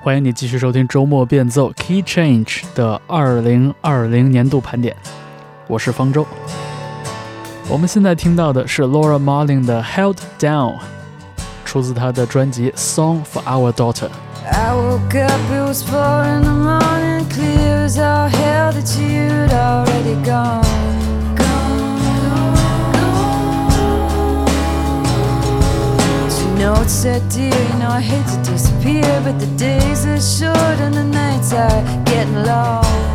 欢迎你继续收听周末变奏 Key Change 的二零二零年度盘点，我是方舟。我们现在听到的是 Laura Marling 的 Held Down，出自她的专辑 Song for Our Daughter。I woke up, it was four in the morning, clear as all hell that you'd already gone. It's said, dear, you know I hate to disappear, but the days are short and the nights are getting long.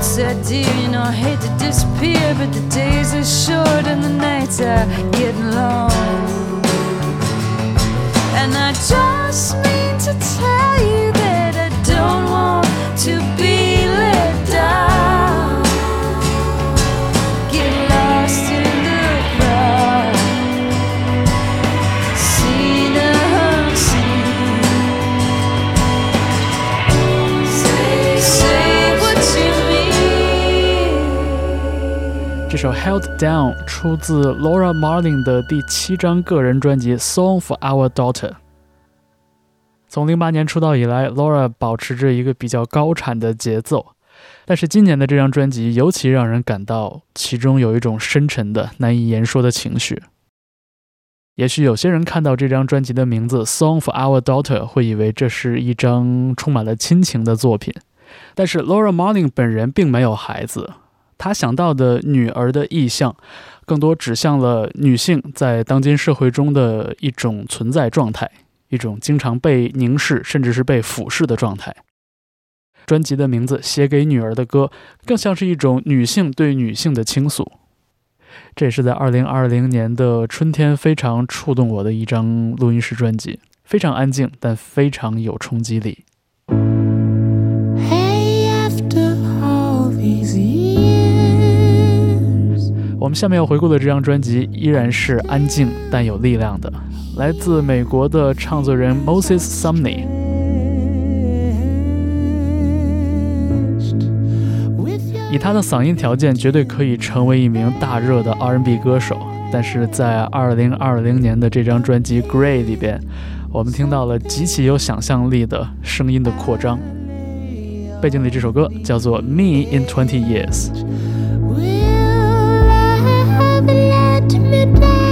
It's dear, you know I hate to disappear, but the days are short and the nights are getting long. And I just mean to tell you that I don't want to be 首 Held Down 出自 Laura Marling 的第七张个人专辑《Song for Our Daughter》。从零八年出道以来，Laura 保持着一个比较高产的节奏，但是今年的这张专辑尤其让人感到其中有一种深沉的、难以言说的情绪。也许有些人看到这张专辑的名字《Song for Our Daughter》，会以为这是一张充满了亲情的作品，但是 Laura Marling 本人并没有孩子。他想到的女儿的意象，更多指向了女性在当今社会中的一种存在状态，一种经常被凝视甚至是被俯视的状态。专辑的名字《写给女儿的歌》，更像是一种女性对女性的倾诉。这也是在2020年的春天非常触动我的一张录音室专辑，非常安静，但非常有冲击力。我们下面要回顾的这张专辑依然是安静但有力量的，来自美国的唱作人 Moses Sumney。以他的嗓音条件，绝对可以成为一名大热的 R&B 歌手。但是在2020年的这张专辑 Gray 里边，我们听到了极其有想象力的声音的扩张。背景里这首歌叫做 ME IN TWENTY YEARS。Goodbye.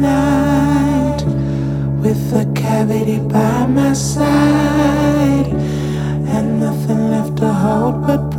Night with a cavity by my side. And nothing left to hold but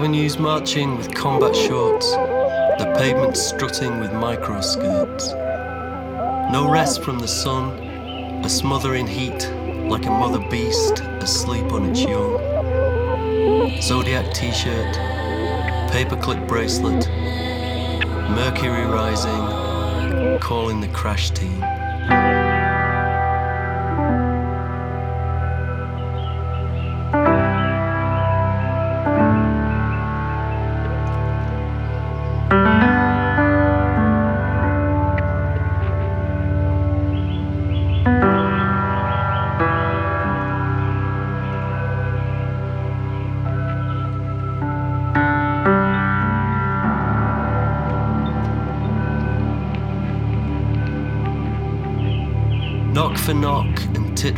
avenues marching with combat shorts, the pavement strutting with micro skirts. No rest from the sun, a smothering heat like a mother beast asleep on its young. Zodiac t shirt, paperclip bracelet, Mercury rising, calling the crash team.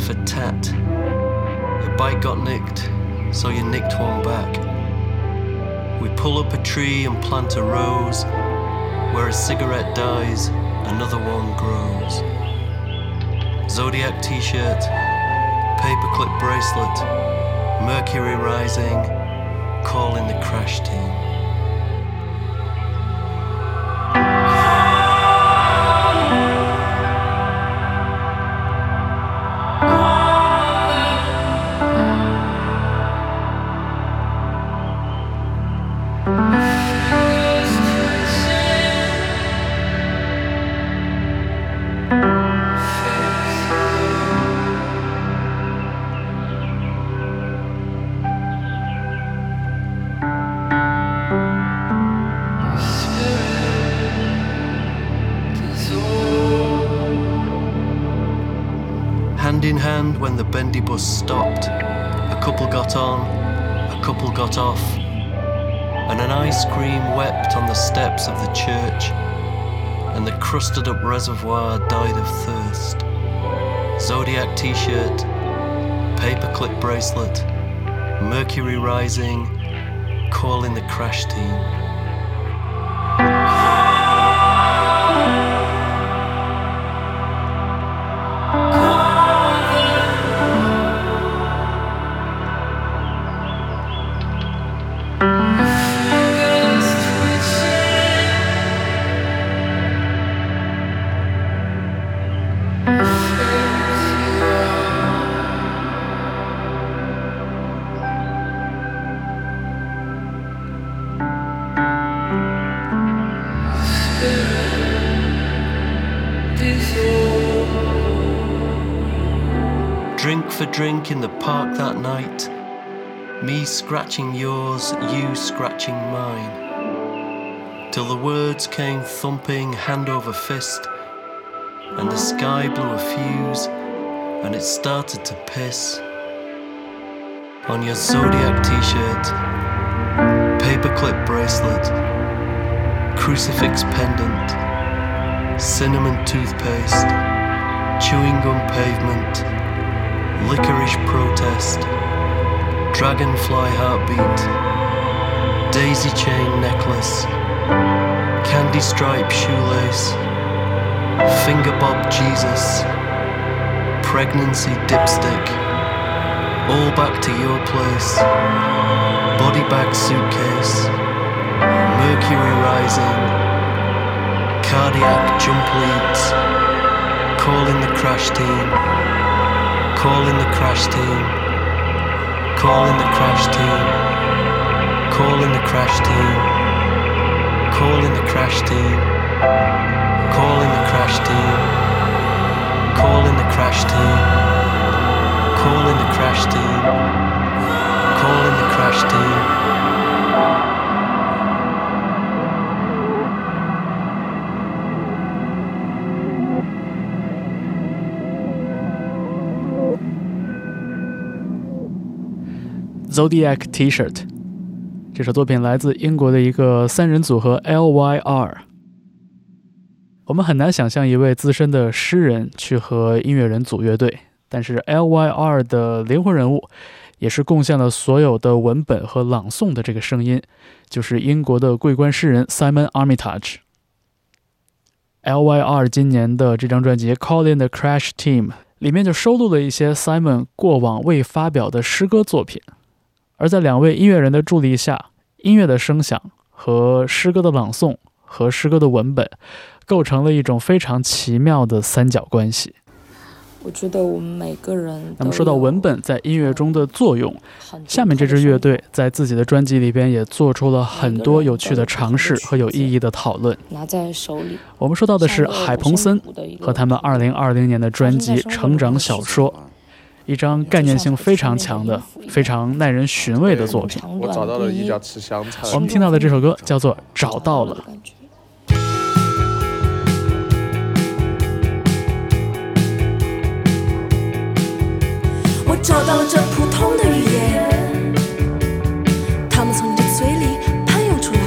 For tat. Your bike got nicked, so you nicked one back. We pull up a tree and plant a rose. Where a cigarette dies, another one grows. Zodiac t shirt, paperclip bracelet, Mercury rising, calling the crash team. Bus stopped. A couple got on, a couple got off, and an ice cream wept on the steps of the church, and the crusted up reservoir died of thirst. Zodiac t shirt, paperclip bracelet, Mercury rising, calling the crash team. Me scratching yours, you scratching mine. Till the words came thumping hand over fist, and the sky blew a fuse, and it started to piss. On your zodiac t shirt, paperclip bracelet, crucifix pendant, cinnamon toothpaste, chewing gum pavement licorice protest, dragonfly heartbeat, daisy chain necklace, candy stripe shoelace, finger bob Jesus, pregnancy dipstick, all back to your place, body bag suitcase, mercury rising, cardiac jump leads, calling the crash team. Calling the crash team. Calling the crash team. Calling the crash team. Calling the crash team. Calling the crash team. Calling the crash team. Calling the crash team. Calling the crash team. Zodiac T-shirt。这首作品来自英国的一个三人组合 L.Y.R。我们很难想象一位资深的诗人去和音乐人组乐队，但是 L.Y.R 的灵魂人物，也是贡献了所有的文本和朗诵的这个声音，就是英国的桂冠诗人 Simon Armitage。L.Y.R 今年的这张专辑《Calling the Crash Team》里面就收录了一些 Simon 过往未发表的诗歌作品。而在两位音乐人的助力下，音乐的声响和诗歌的朗诵和诗歌的文本，构成了一种非常奇妙的三角关系。我觉得我们每个人。那么说到文本在音乐中的作用，下面这支乐队在自己的专辑里边也做出了很多有趣的尝试和有意义的讨论。拿在手里。我们说到的是海鹏森和他们2020年的专辑《成长小说》。一张概念性非常强的、非常耐人寻味的作品。我找到了一家吃香菜。我们听到的这首歌叫做《找到了》。我找到了这普通的语言，它们从你的嘴里喷涌出来。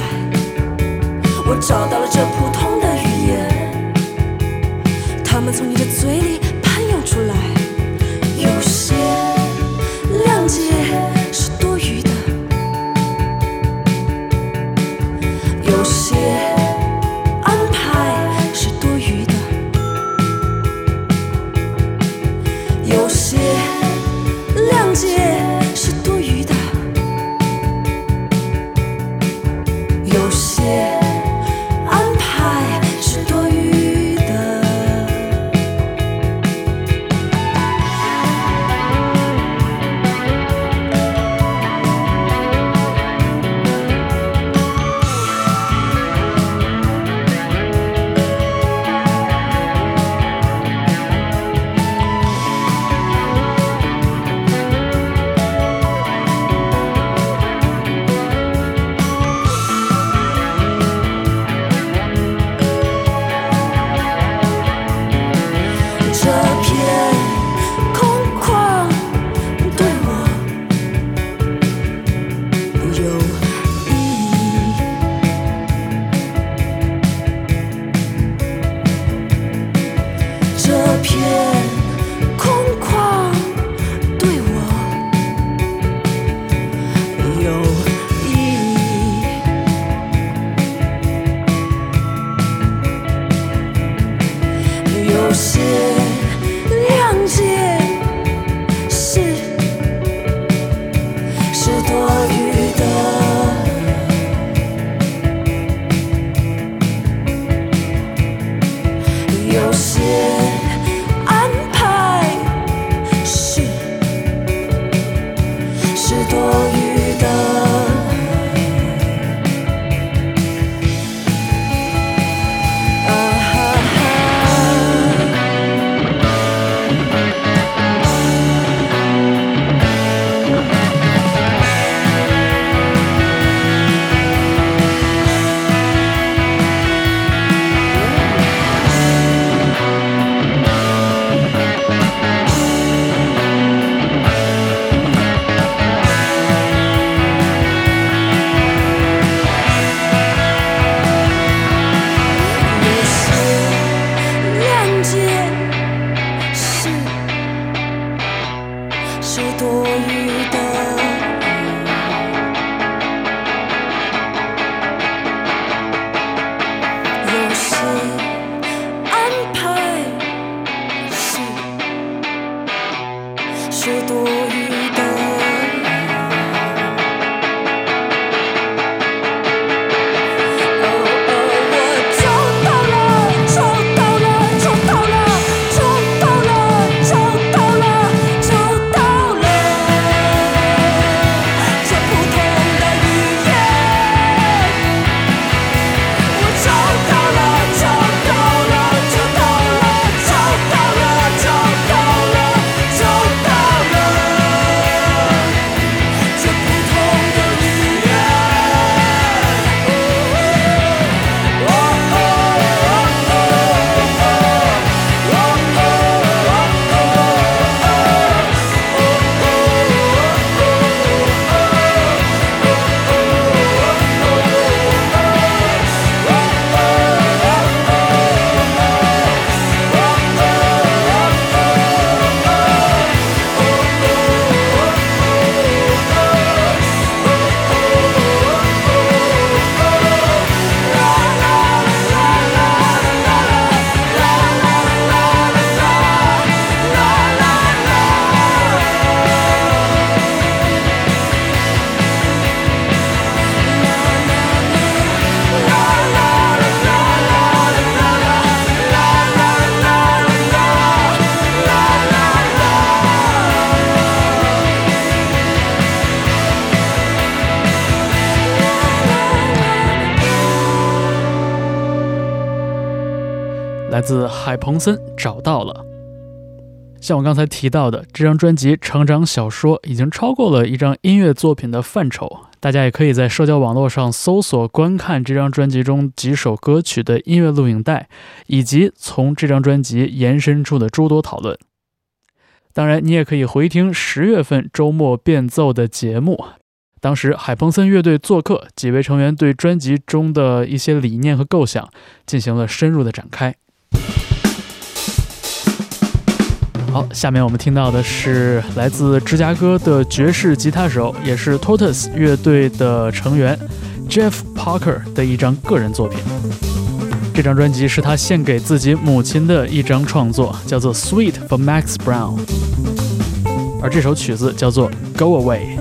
我找到了这普通的语言，它们从你的嘴里自海彭森找到了。像我刚才提到的，这张专辑《成长小说》已经超过了一张音乐作品的范畴，大家也可以在社交网络上搜索观看这张专辑中几首歌曲的音乐录影带，以及从这张专辑延伸出的诸多讨论。当然，你也可以回听十月份周末变奏的节目，当时海彭森乐队做客，几位成员对专辑中的一些理念和构想进行了深入的展开。好，下面我们听到的是来自芝加哥的爵士吉他手，也是 Tortoise 乐队的成员 Jeff Parker 的一张个人作品。这张专辑是他献给自己母亲的一张创作，叫做《Sweet for Max Brown》，而这首曲子叫做《Go Away》。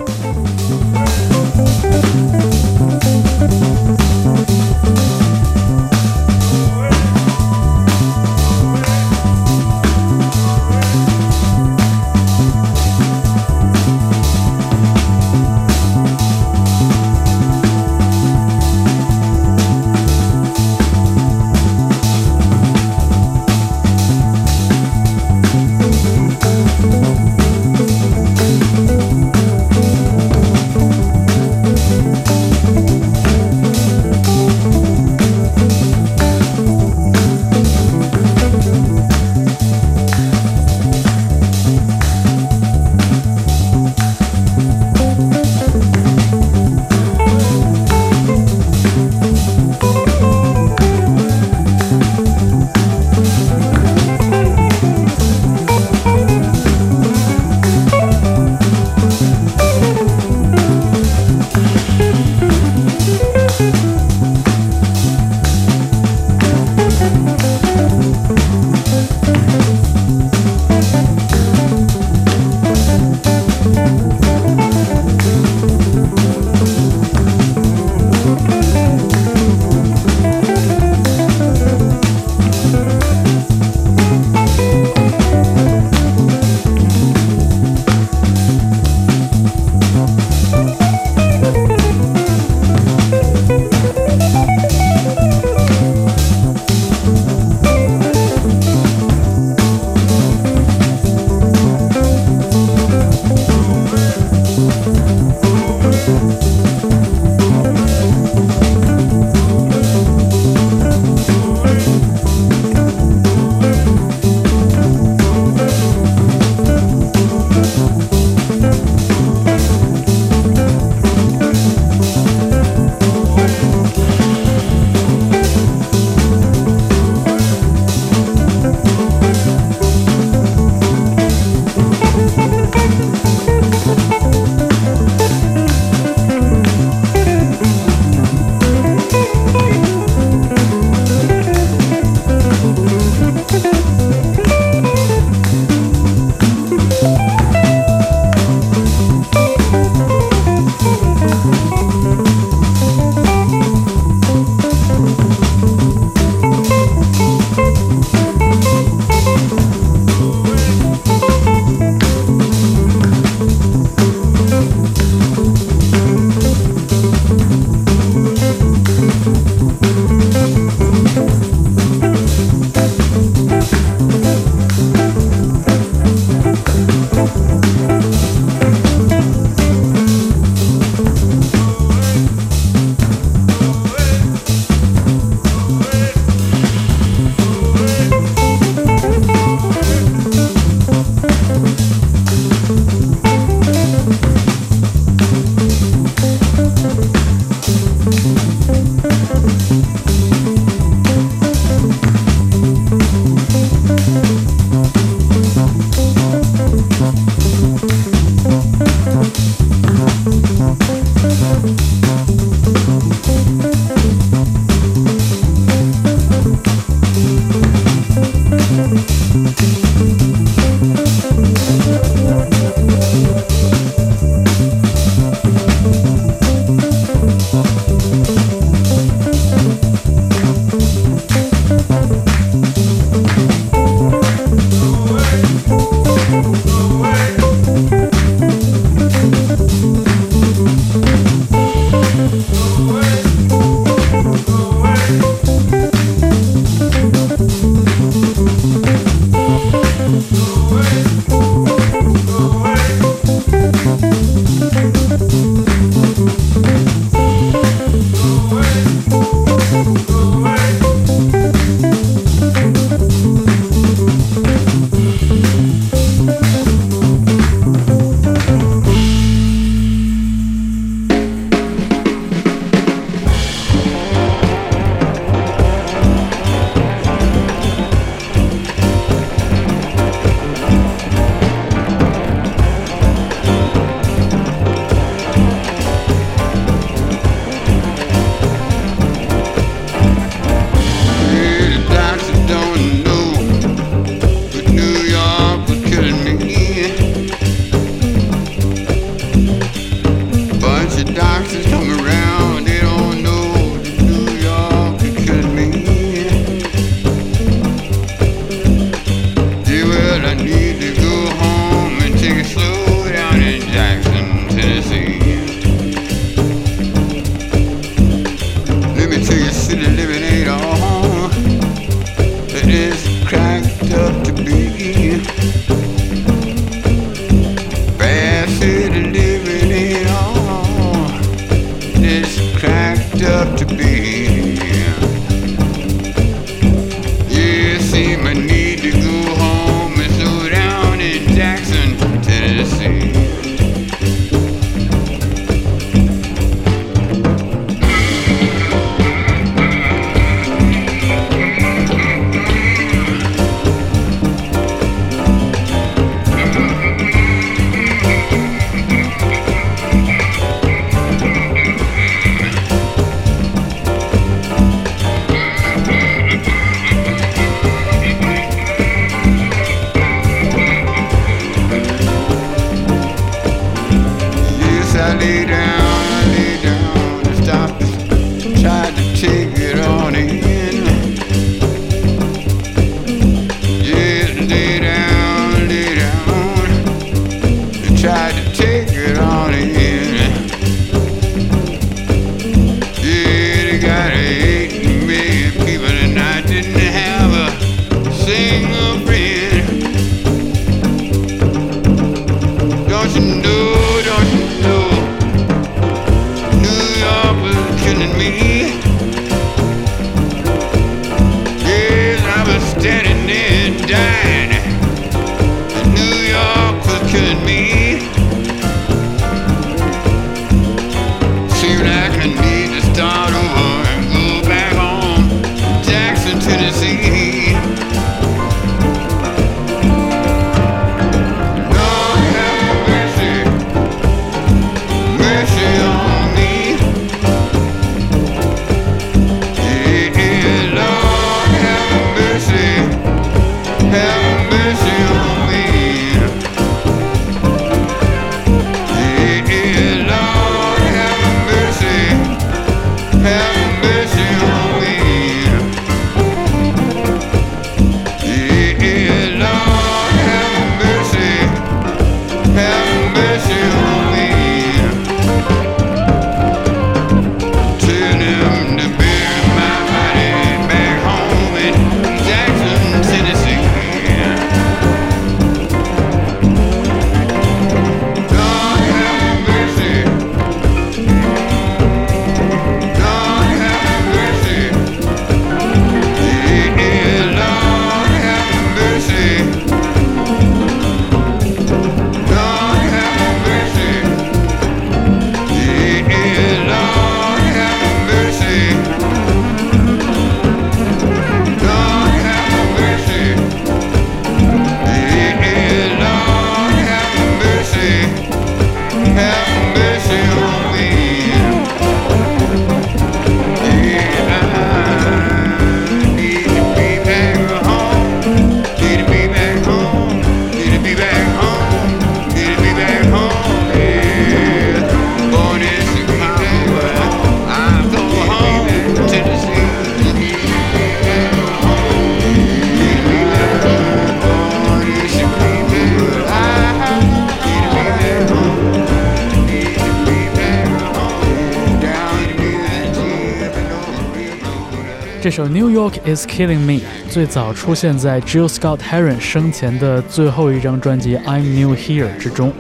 首《New York Is Killing Me》最早出现在 Jill Scott Heron 生前的最后一张专辑《I'm New Here》之中，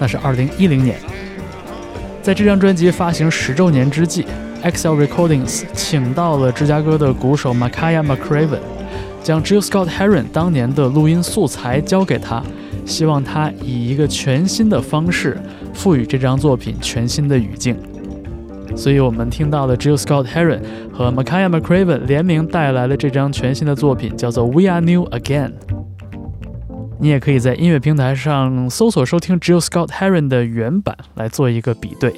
那是2010年。在这张专辑发行十周年之际，XL Recordings 请到了芝加哥的鼓手 Makaya McCraven，将 Jill Scott Heron 当年的录音素材交给他，希望他以一个全新的方式赋予这张作品全新的语境。所以我们听到了 Jill Scott Heron 和 Makaya McCraven 联名带来了这张全新的作品，叫做《We Are New Again》。你也可以在音乐平台上搜索收听 Jill Scott Heron 的原版来做一个比对。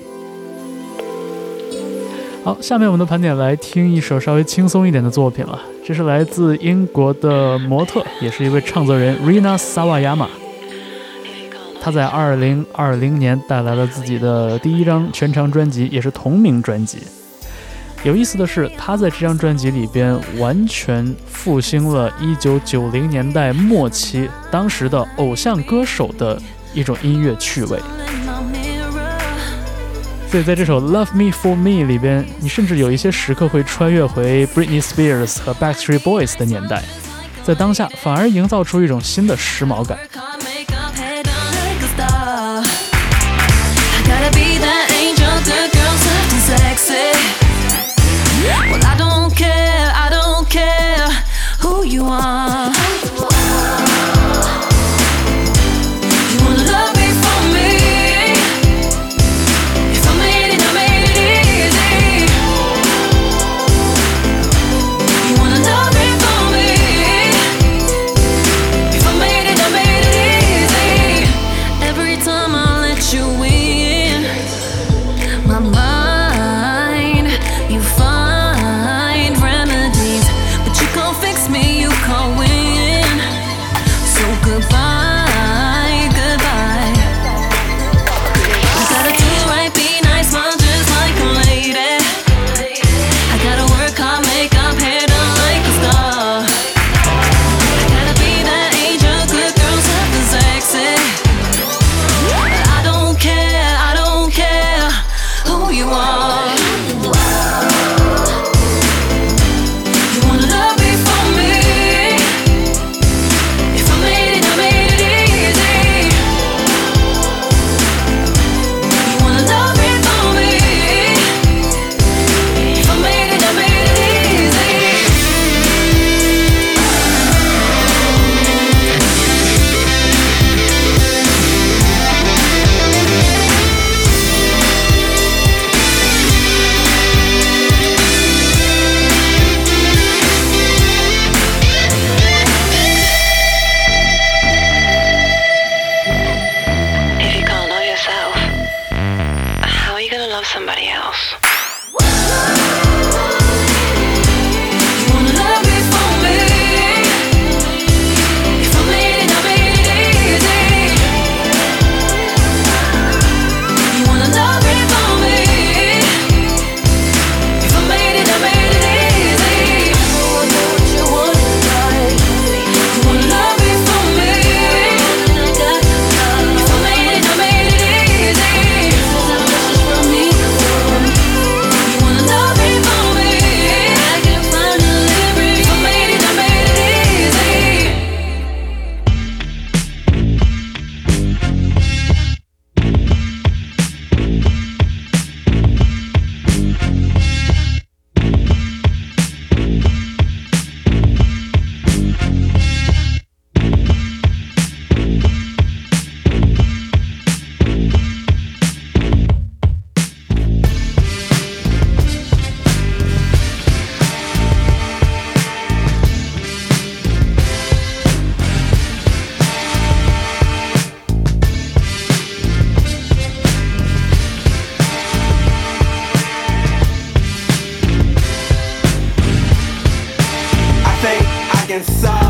好，下面我们的盘点来听一首稍微轻松一点的作品了，这是来自英国的模特，也是一位唱作人 Rina Sawayama。他在二零二零年带来了自己的第一张全长专辑，也是同名专辑。有意思的是，他在这张专辑里边完全复兴了一九九零年代末期当时的偶像歌手的一种音乐趣味。所以在这首《Love Me for Me》里边，你甚至有一些时刻会穿越回 Britney Spears 和 Backstreet Boys 的年代，在当下反而营造出一种新的时髦感。Well, I don't care, I don't care who you are. inside.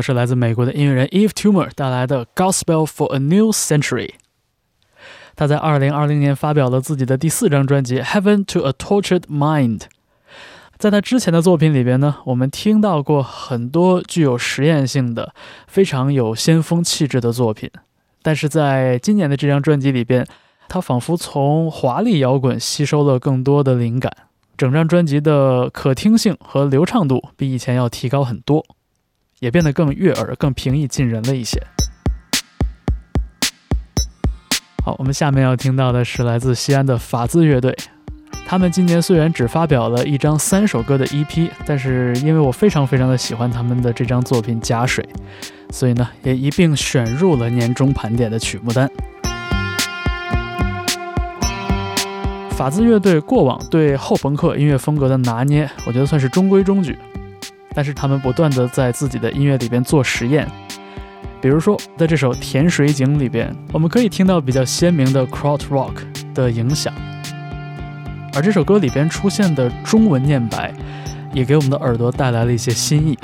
是来自美国的音乐人 Eve Tumor 带来的《Gospel for a New Century》。他在2020年发表了自己的第四张专辑《Heaven to a Tortured Mind》。在他之前的作品里边呢，我们听到过很多具有实验性的、非常有先锋气质的作品，但是在今年的这张专辑里边，他仿佛从华丽摇滚吸收了更多的灵感，整张专辑的可听性和流畅度比以前要提高很多。也变得更悦耳、更平易近人了一些。好，我们下面要听到的是来自西安的法兹乐队。他们今年虽然只发表了一张三首歌的 EP，但是因为我非常非常的喜欢他们的这张作品《假水》，所以呢也一并选入了年终盘点的曲目单。法兹乐队过往对后朋克音乐风格的拿捏，我觉得算是中规中矩。但是他们不断的在自己的音乐里边做实验，比如说在这首《甜水井》里边，我们可以听到比较鲜明的 Crowd Rock 的影响，而这首歌里边出现的中文念白，也给我们的耳朵带来了一些新意。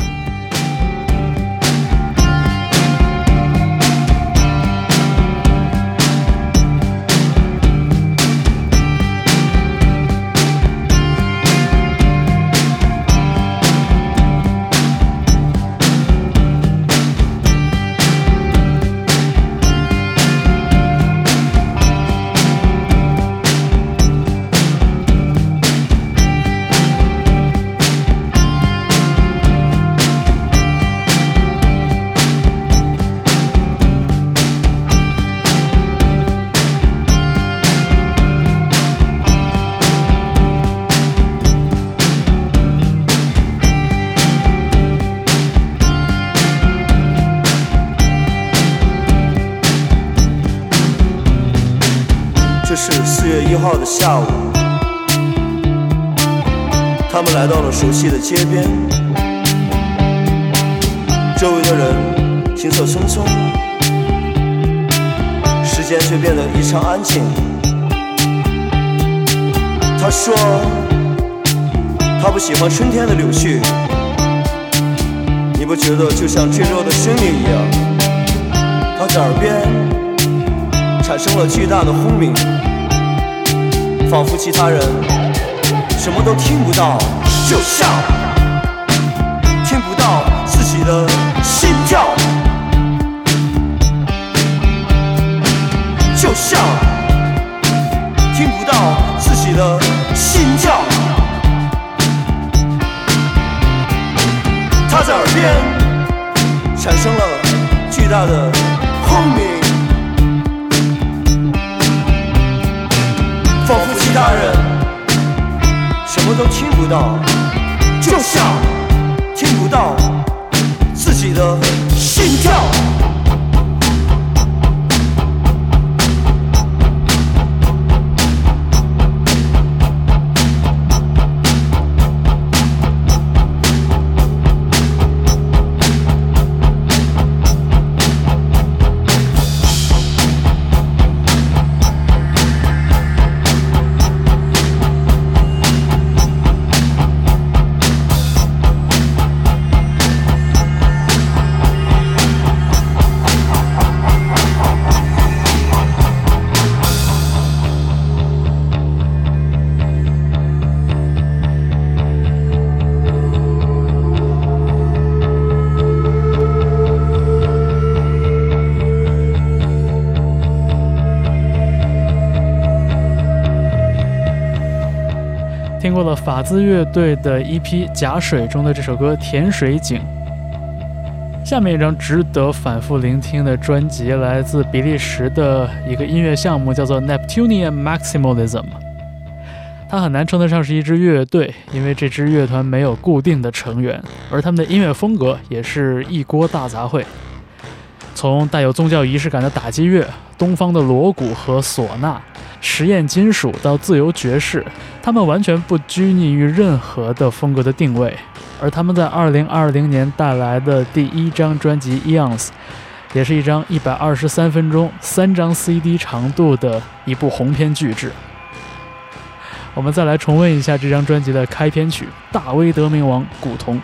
下午，他们来到了熟悉的街边，周围的人行色匆匆，时间却变得异常安静。他说，他不喜欢春天的柳絮，你不觉得就像坠落的生命一样？他在耳边。产生了巨大的轰鸣，仿佛其他人什么都听不到，就像听不到自己的心跳，就像听不到自己的心跳。他在耳边产生了巨大的轰鸣，大人什么都听不到，就像听不到自己的心跳。听过了法兹乐队的 EP《假水》中的这首歌《甜水井》，下面一张值得反复聆听的专辑来自比利时的一个音乐项目，叫做 Neptunian Maximalism。它很难称得上是一支乐队，因为这支乐团没有固定的成员，而他们的音乐风格也是一锅大杂烩。从带有宗教仪式感的打击乐、东方的锣鼓和唢呐、实验金属到自由爵士，他们完全不拘泥于任何的风格的定位。而他们在2020年带来的第一张专辑《Eons》，也是一张123分钟、三张 CD 长度的一部鸿篇巨制。我们再来重温一下这张专辑的开篇曲《大威德明王古铜》。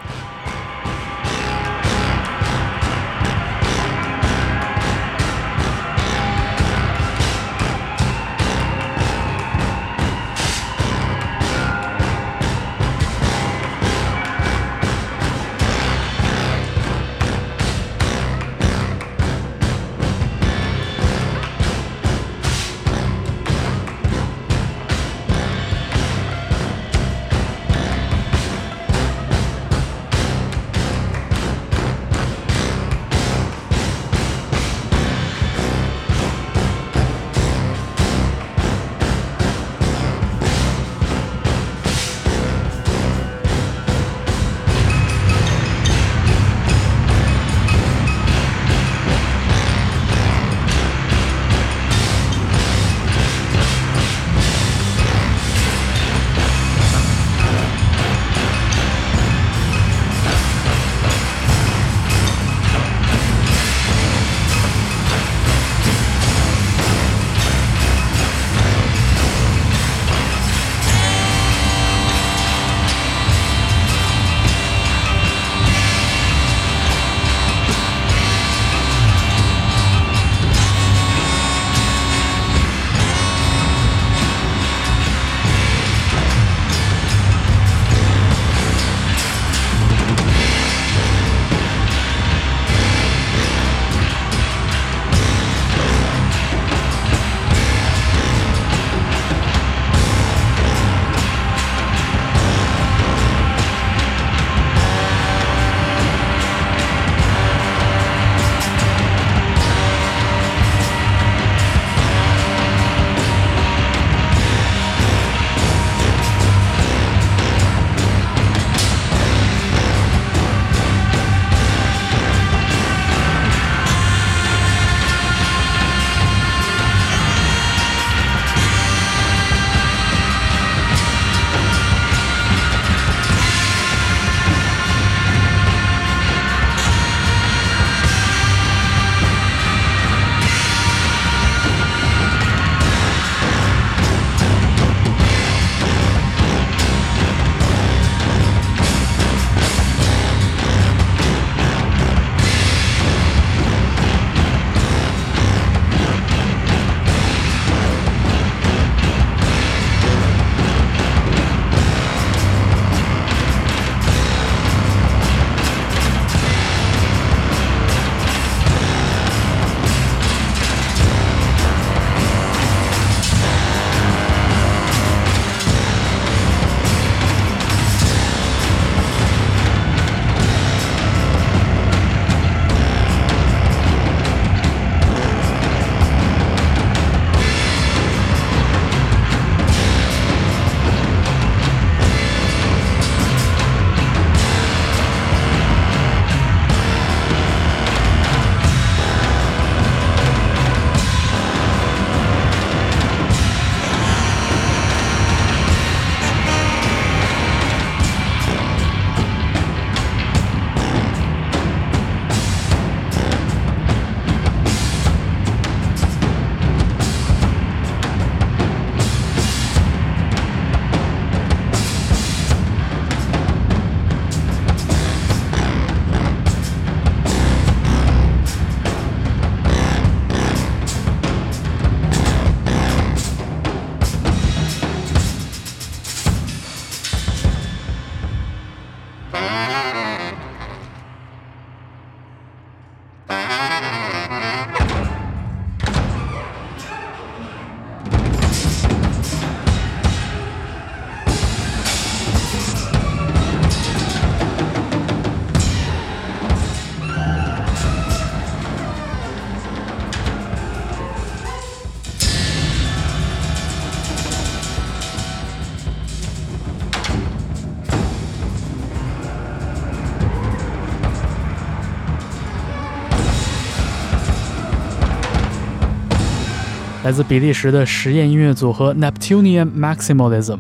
来自比利时的实验音乐组合 Neptunian Maximalism。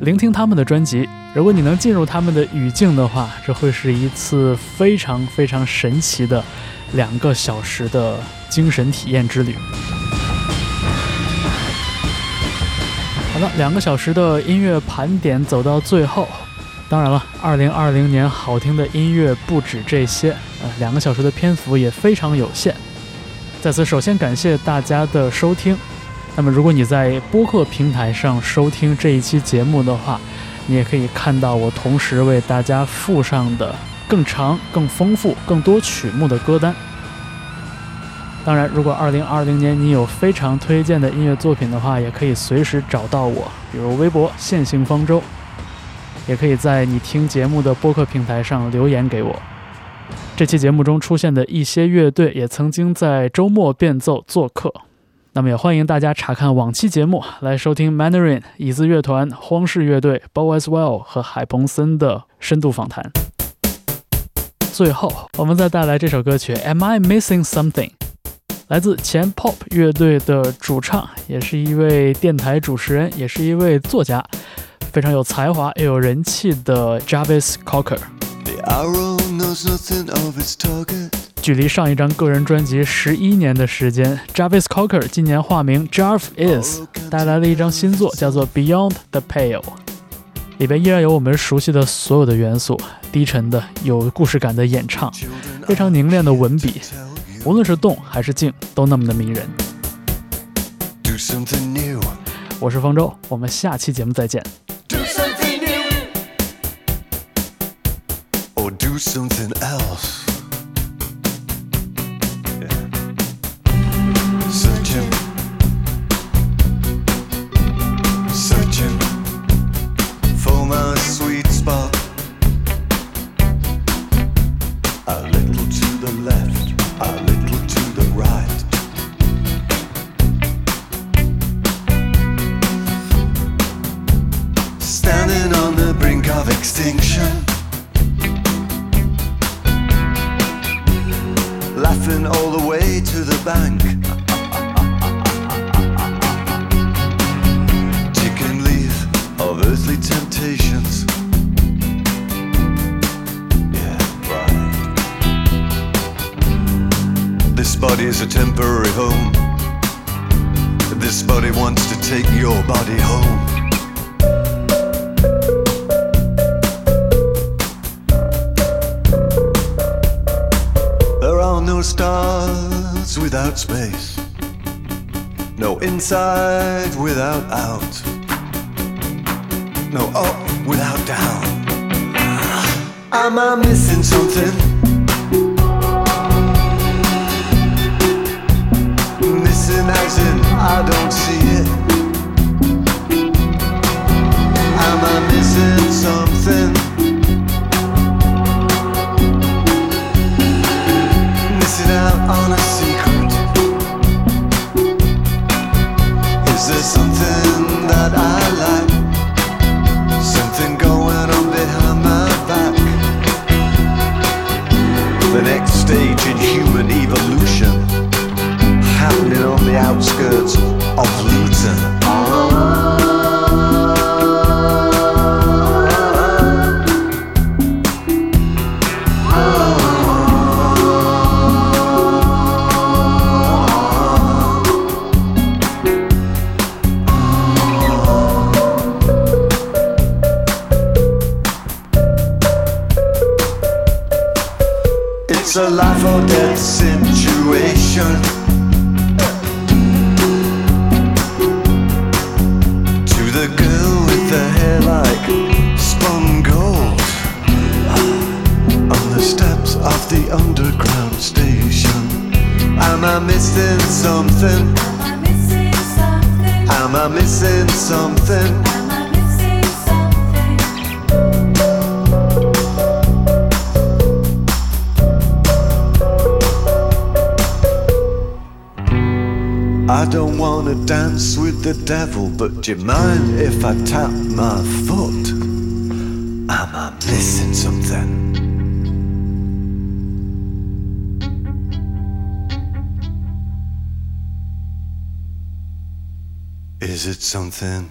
聆听他们的专辑，如果你能进入他们的语境的话，这会是一次非常非常神奇的两个小时的精神体验之旅。好了，两个小时的音乐盘点走到最后。当然了，二零二零年好听的音乐不止这些，呃，两个小时的篇幅也非常有限。在此，首先感谢大家的收听。那么，如果你在播客平台上收听这一期节目的话，你也可以看到我同时为大家附上的更长、更丰富、更多曲目的歌单。当然，如果二零二零年你有非常推荐的音乐作品的话，也可以随时找到我，比如微博线性方舟。也可以在你听节目的播客平台上留言给我。这期节目中出现的一些乐队也曾经在周末变奏做客，那么也欢迎大家查看往期节目来收听 Mandarin、椅子乐团、荒室乐队、Bow as Well 和海鹏森的深度访谈。最后，我们再带来这首歌曲《Am I Missing Something》，来自前 Pop 乐队的主唱，也是一位电台主持人，也是一位作家。非常有才华又有人气的 Jarvis Cocker。距离上一张个人专辑十一年的时间，Jarvis Cocker 今年化名 Jarv Is，带来了一张新作，叫做 Beyond the Pale。里边依然有我们熟悉的所有的元素，低沉的、有故事感的演唱，非常凝练的文笔，无论是动还是静，都那么的迷人。我是方舟，我们下期节目再见。Something else. No stars without space, no inside without out, no up without down. Am I missing something? Missing as in I don't see outskirts of Am I missing something? I don't wanna dance with the devil, but do you mind if I tap my foot? Am I missing something? It something